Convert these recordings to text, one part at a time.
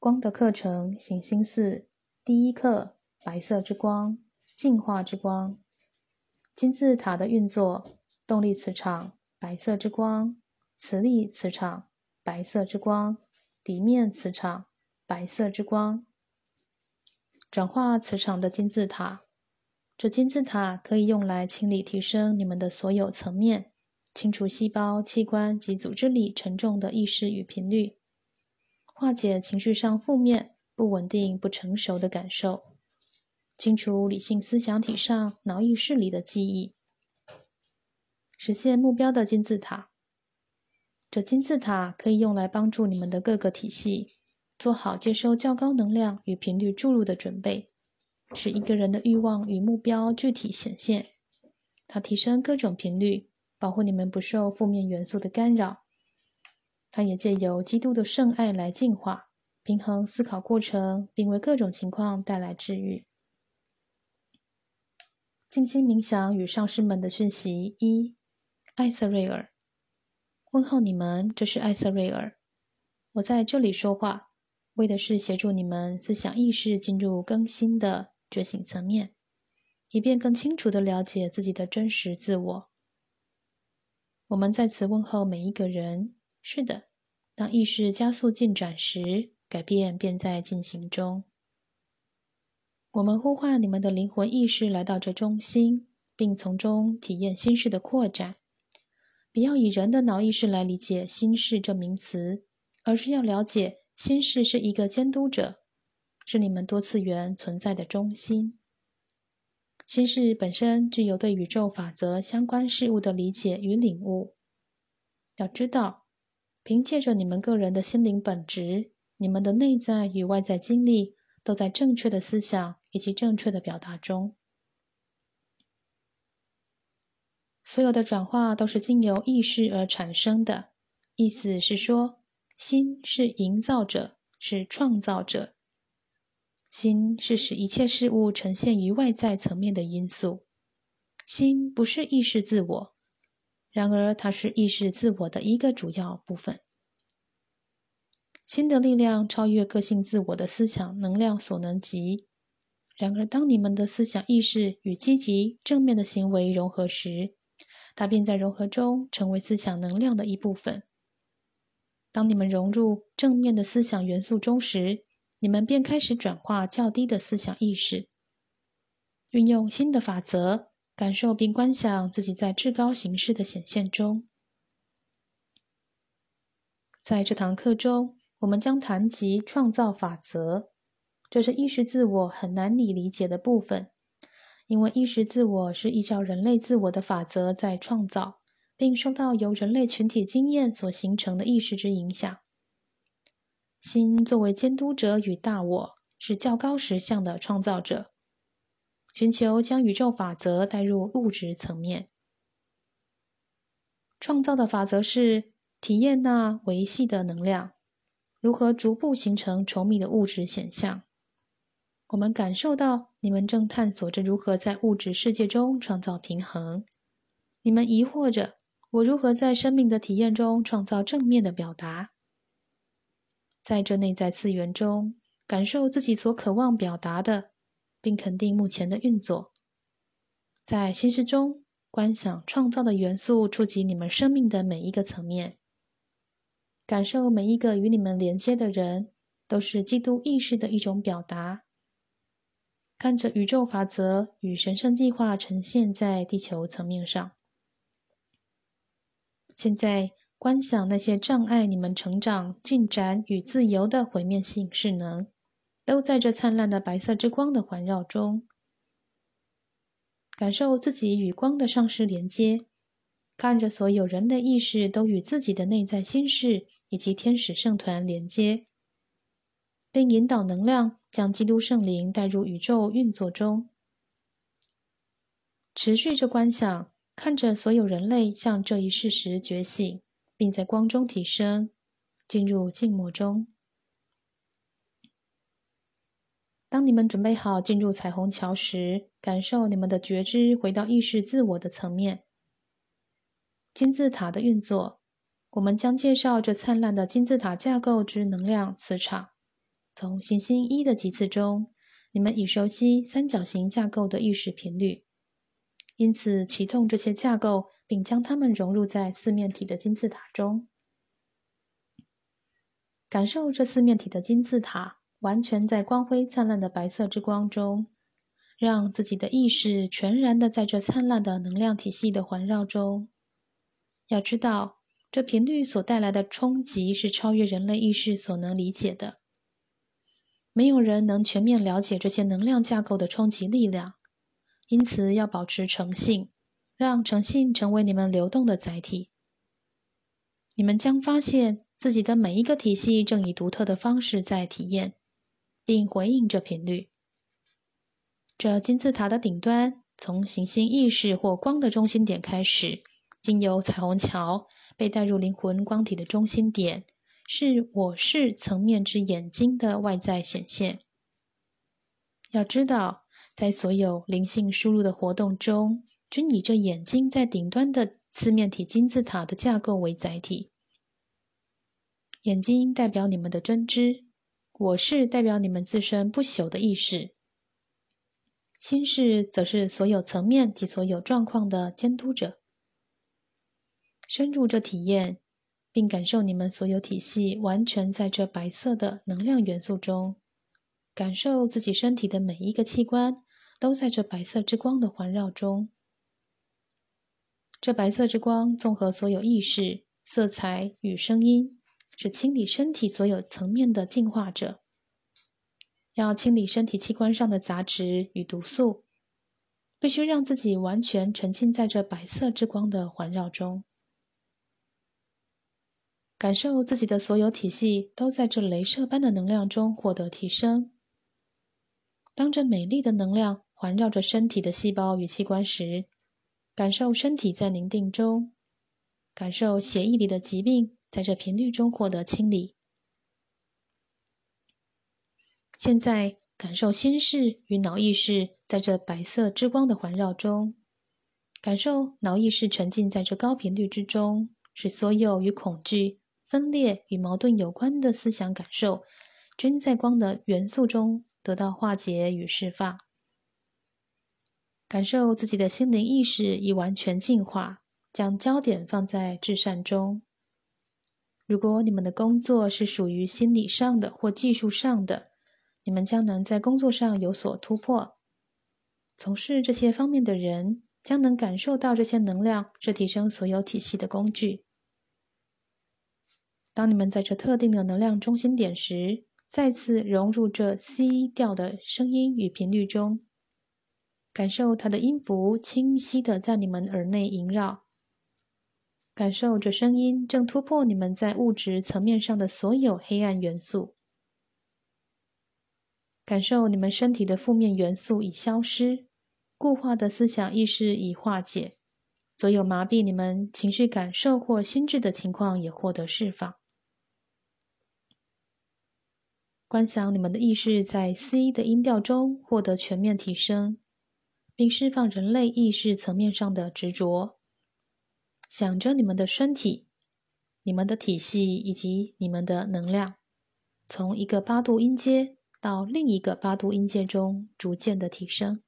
光的课程，行星四第一课：白色之光，进化之光。金字塔的运作，动力磁场，白色之光；磁力磁场，白色之光；底面磁场，白色之光。转化磁场的金字塔，这金字塔可以用来清理、提升你们的所有层面，清除细胞、器官及组织里沉重的意识与频率。化解情绪上负面、不稳定、不成熟的感受，清除理性思想体上脑意识里的记忆，实现目标的金字塔。这金字塔可以用来帮助你们的各个体系做好接收较高能量与频率注入的准备，使一个人的欲望与目标具体显现。它提升各种频率，保护你们不受负面元素的干扰。它也借由基督的圣爱来净化、平衡思考过程，并为各种情况带来治愈。静心冥想与上师们的讯息一：艾瑟瑞尔，问候你们，这是艾瑟瑞尔。我在这里说话，为的是协助你们思想意识进入更新的觉醒层面，以便更清楚的了解自己的真实自我。我们在此问候每一个人。是的，当意识加速进展时，改变便在进行中。我们呼唤你们的灵魂意识来到这中心，并从中体验心事的扩展。不要以人的脑意识来理解“心事”这名词，而是要了解心事是一个监督者，是你们多次元存在的中心。心事本身具有对宇宙法则相关事物的理解与领悟。要知道。凭借着你们个人的心灵本质，你们的内在与外在经历都在正确的思想以及正确的表达中。所有的转化都是经由意识而产生的，意思是说，心是营造者，是创造者。心是使一切事物呈现于外在层面的因素。心不是意识自我。然而，它是意识自我的一个主要部分。新的力量超越个性自我的思想能量所能及。然而，当你们的思想意识与积极正面的行为融合时，它便在融合中成为思想能量的一部分。当你们融入正面的思想元素中时，你们便开始转化较低的思想意识，运用新的法则。感受并观想自己在至高形式的显现中。在这堂课中，我们将谈及创造法则，这是意识自我很难以理解的部分，因为意识自我是依照人类自我的法则在创造，并受到由人类群体经验所形成的意识之影响。心作为监督者与大我，是较高实相的创造者。寻求将宇宙法则带入物质层面，创造的法则是体验那维系的能量如何逐步形成稠密的物质显象。我们感受到你们正探索着如何在物质世界中创造平衡。你们疑惑着我如何在生命的体验中创造正面的表达。在这内在次元中，感受自己所渴望表达的。并肯定目前的运作，在心事中观想创造的元素触及你们生命的每一个层面，感受每一个与你们连接的人都是基督意识的一种表达。看着宇宙法则与神圣计划呈现在地球层面上。现在观想那些障碍你们成长、进展与自由的毁灭性势能。都在这灿烂的白色之光的环绕中，感受自己与光的上师连接，看着所有人类意识都与自己的内在心事以及天使圣团连接，并引导能量将基督圣灵带入宇宙运作中。持续着观想，看着所有人类向这一事实觉醒，并在光中提升，进入静默中。当你们准备好进入彩虹桥时，感受你们的觉知回到意识自我的层面。金字塔的运作，我们将介绍这灿烂的金字塔架构之能量磁场，从行星一的级次中，你们已熟悉三角形架构的意识频率，因此启动这些架构，并将它们融入在四面体的金字塔中。感受这四面体的金字塔完全在光辉灿烂的白色之光中，让自己的意识全然的在这灿烂的能量体系的环绕中。要知道，这频率所带来的冲击是超越人类意识所能理解的。没有人能全面了解这些能量架构的冲击力量，因此要保持诚信，让诚信成为你们流动的载体。你们将发现自己的每一个体系正以独特的方式在体验，并回应这频率。这金字塔的顶端，从行星意识或光的中心点开始。经由彩虹桥被带入灵魂光体的中心点，是我是层面之眼睛的外在显现。要知道，在所有灵性输入的活动中，均以这眼睛在顶端的四面体金字塔的架构为载体。眼睛代表你们的真知，我是代表你们自身不朽的意识，心是则是所有层面及所有状况的监督者。深入这体验，并感受你们所有体系完全在这白色的能量元素中，感受自己身体的每一个器官都在这白色之光的环绕中。这白色之光综合所有意识、色彩与声音，是清理身体所有层面的净化者。要清理身体器官上的杂质与毒素，必须让自己完全沉浸在这白色之光的环绕中。感受自己的所有体系都在这镭射般的能量中获得提升。当这美丽的能量环绕着身体的细胞与器官时，感受身体在宁静中，感受血液里的疾病在这频率中获得清理。现在感受心事与脑意识在这白色之光的环绕中，感受脑意识沉浸在这高频率之中，使所有与恐惧。分裂与矛盾有关的思想感受，均在光的元素中得到化解与释放。感受自己的心灵意识已完全净化，将焦点放在至善中。如果你们的工作是属于心理上的或技术上的，你们将能在工作上有所突破。从事这些方面的人将能感受到这些能量是提升所有体系的工具。当你们在这特定的能量中心点时，再次融入这 C 调的声音与频率中，感受它的音符清晰的在你们耳内萦绕，感受这声音正突破你们在物质层面上的所有黑暗元素，感受你们身体的负面元素已消失，固化的思想意识已化解，所有麻痹你们情绪感受或心智的情况也获得释放。观想你们的意识在 C 的音调中获得全面提升，并释放人类意识层面上的执着。想着你们的身体、你们的体系以及你们的能量，从一个八度音阶到另一个八度音阶中逐渐的提升，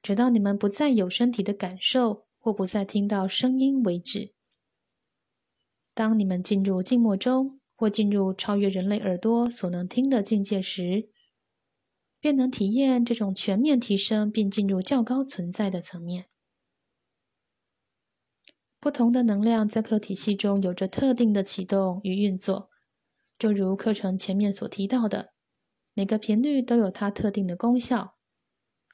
直到你们不再有身体的感受或不再听到声音为止。当你们进入静默中。或进入超越人类耳朵所能听的境界时，便能体验这种全面提升，并进入较高存在的层面。不同的能量在课体系中有着特定的启动与运作，就如课程前面所提到的，每个频率都有它特定的功效。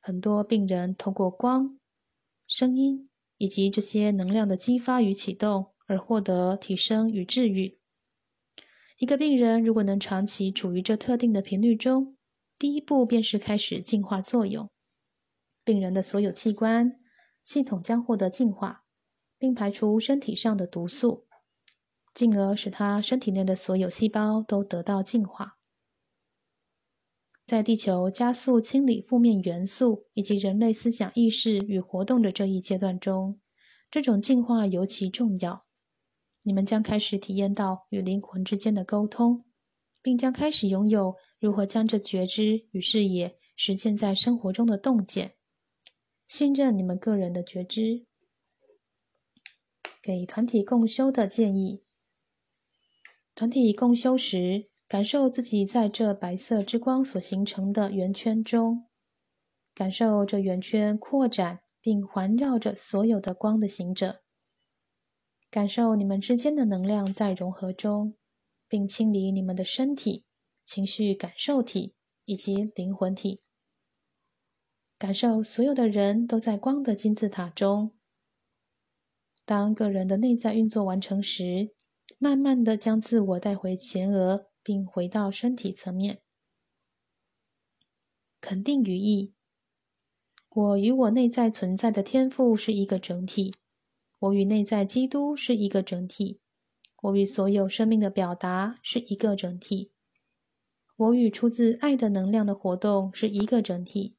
很多病人通过光、声音以及这些能量的激发与启动而获得提升与治愈。一个病人如果能长期处于这特定的频率中，第一步便是开始净化作用。病人的所有器官系统将获得净化，并排除身体上的毒素，进而使他身体内的所有细胞都得到净化。在地球加速清理负面元素以及人类思想意识与活动的这一阶段中，这种净化尤其重要。你们将开始体验到与灵魂之间的沟通，并将开始拥有如何将这觉知与视野实践在生活中的洞见。信任你们个人的觉知。给团体共修的建议：团体共修时，感受自己在这白色之光所形成的圆圈中，感受这圆圈扩展并环绕着所有的光的行者。感受你们之间的能量在融合中，并清理你们的身体、情绪感受体以及灵魂体。感受所有的人都在光的金字塔中。当个人的内在运作完成时，慢慢的将自我带回前额，并回到身体层面。肯定语义：我与我内在存在的天赋是一个整体。我与内在基督是一个整体，我与所有生命的表达是一个整体，我与出自爱的能量的活动是一个整体。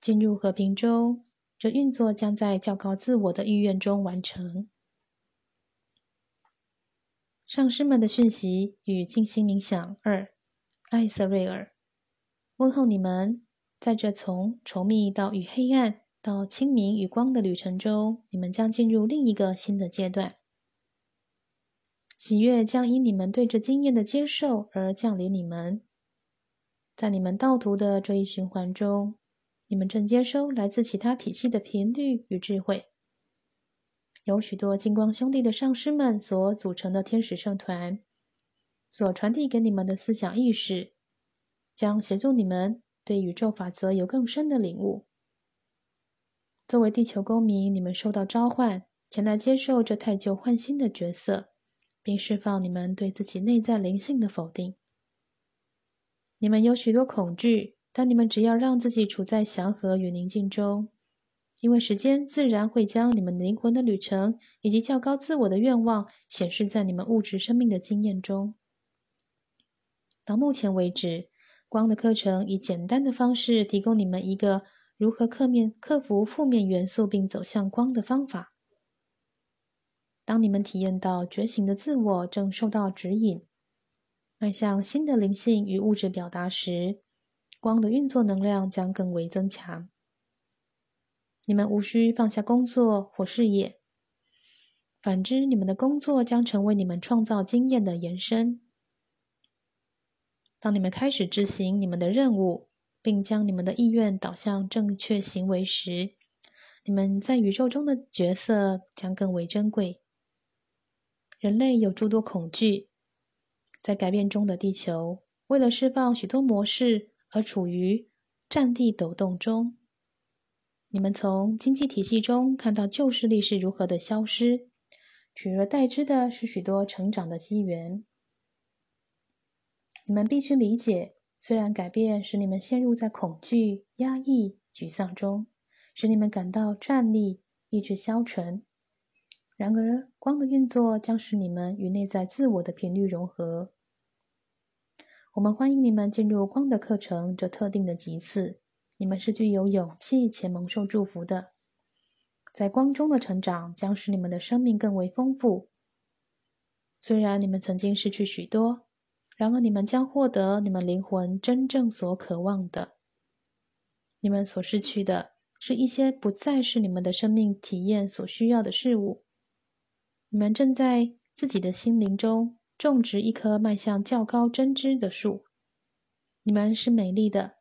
进入和平中，这运作将在较高自我的意愿中完成。上师们的讯息与静心冥想二，艾瑟瑞尔，问候你们，在这从稠密到与黑暗。到清明与光的旅程中，你们将进入另一个新的阶段。喜悦将因你们对这经验的接受而降临你们。在你们道途的这一循环中，你们正接收来自其他体系的频率与智慧。有许多金光兄弟的上师们所组成的天使圣团，所传递给你们的思想意识，将协助你们对宇宙法则有更深的领悟。作为地球公民，你们受到召唤，前来接受这太旧换新的角色，并释放你们对自己内在灵性的否定。你们有许多恐惧，但你们只要让自己处在祥和与宁静中，因为时间自然会将你们灵魂的旅程以及较高自我的愿望显示在你们物质生命的经验中。到目前为止，光的课程以简单的方式提供你们一个。如何克面克服负面元素并走向光的方法？当你们体验到觉醒的自我正受到指引，迈向新的灵性与物质表达时，光的运作能量将更为增强。你们无需放下工作或事业，反之，你们的工作将成为你们创造经验的延伸。当你们开始执行你们的任务。并将你们的意愿导向正确行为时，你们在宇宙中的角色将更为珍贵。人类有诸多恐惧，在改变中的地球，为了释放许多模式而处于战地抖动中。你们从经济体系中看到旧势力是如何的消失，取而代之的是许多成长的机缘。你们必须理解。虽然改变使你们陷入在恐惧、压抑、沮丧中，使你们感到战栗、意志消沉，然而光的运作将使你们与内在自我的频率融合。我们欢迎你们进入光的课程这特定的级次。你们是具有勇气且蒙受祝福的，在光中的成长将使你们的生命更为丰富。虽然你们曾经失去许多。然而，你们将获得你们灵魂真正所渴望的。你们所失去的是一些不再是你们的生命体验所需要的事物。你们正在自己的心灵中种植一棵迈向较高真知的树。你们是美丽的。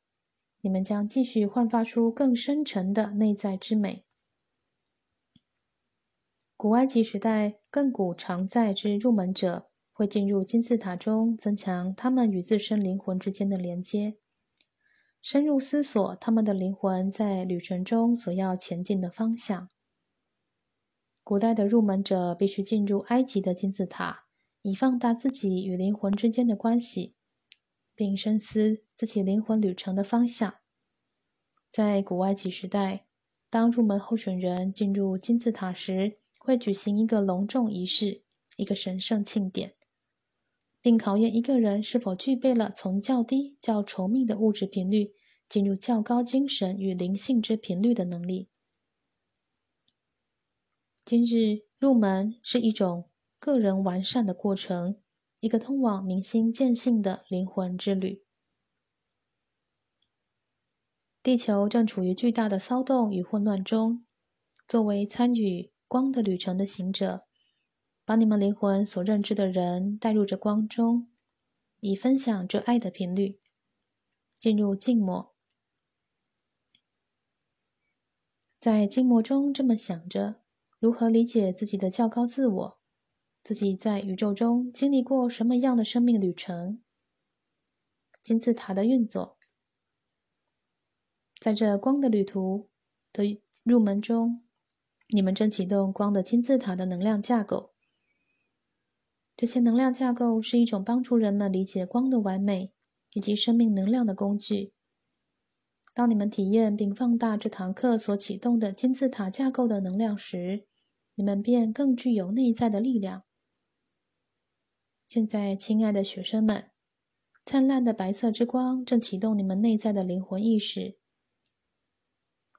你们将继续焕发出更深沉的内在之美。古埃及时代亘古常在之入门者。会进入金字塔中，增强他们与自身灵魂之间的连接，深入思索他们的灵魂在旅程中所要前进的方向。古代的入门者必须进入埃及的金字塔，以放大自己与灵魂之间的关系，并深思自己灵魂旅程的方向。在古埃及时代，当入门候选人进入金字塔时，会举行一个隆重仪式，一个神圣庆典。并考验一个人是否具备了从较低、较稠密的物质频率进入较高精神与灵性之频率的能力。今日入门是一种个人完善的过程，一个通往明心见性的灵魂之旅。地球正处于巨大的骚动与混乱中。作为参与光的旅程的行者，把你们灵魂所认知的人带入这光中，以分享这爱的频率，进入静默。在静默中这么想着：如何理解自己的较高自我？自己在宇宙中经历过什么样的生命旅程？金字塔的运作。在这光的旅途的入门中，你们正启动光的金字塔的能量架构。这些能量架构是一种帮助人们理解光的完美以及生命能量的工具。当你们体验并放大这堂课所启动的金字塔架构的能量时，你们便更具有内在的力量。现在，亲爱的学生们，灿烂的白色之光正启动你们内在的灵魂意识。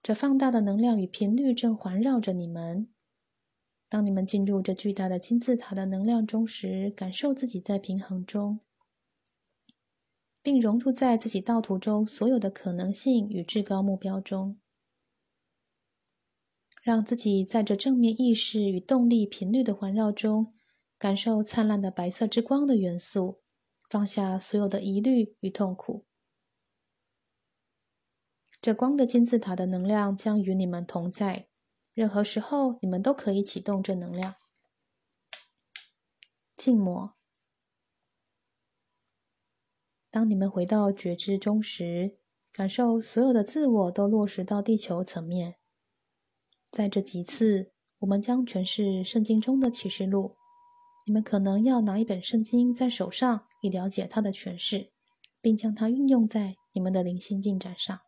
这放大的能量与频率正环绕着你们。当你们进入这巨大的金字塔的能量中时，感受自己在平衡中，并融入在自己道途中所有的可能性与至高目标中。让自己在这正面意识与动力频率的环绕中，感受灿烂的白色之光的元素，放下所有的疑虑与痛苦。这光的金字塔的能量将与你们同在，任何时候你们都可以启动这能量。静默。当你们回到觉知中时，感受所有的自我都落实到地球层面。在这几次，我们将诠释圣经中的启示录。你们可能要拿一本圣经在手上，以了解它的诠释，并将它运用在你们的灵性进展上。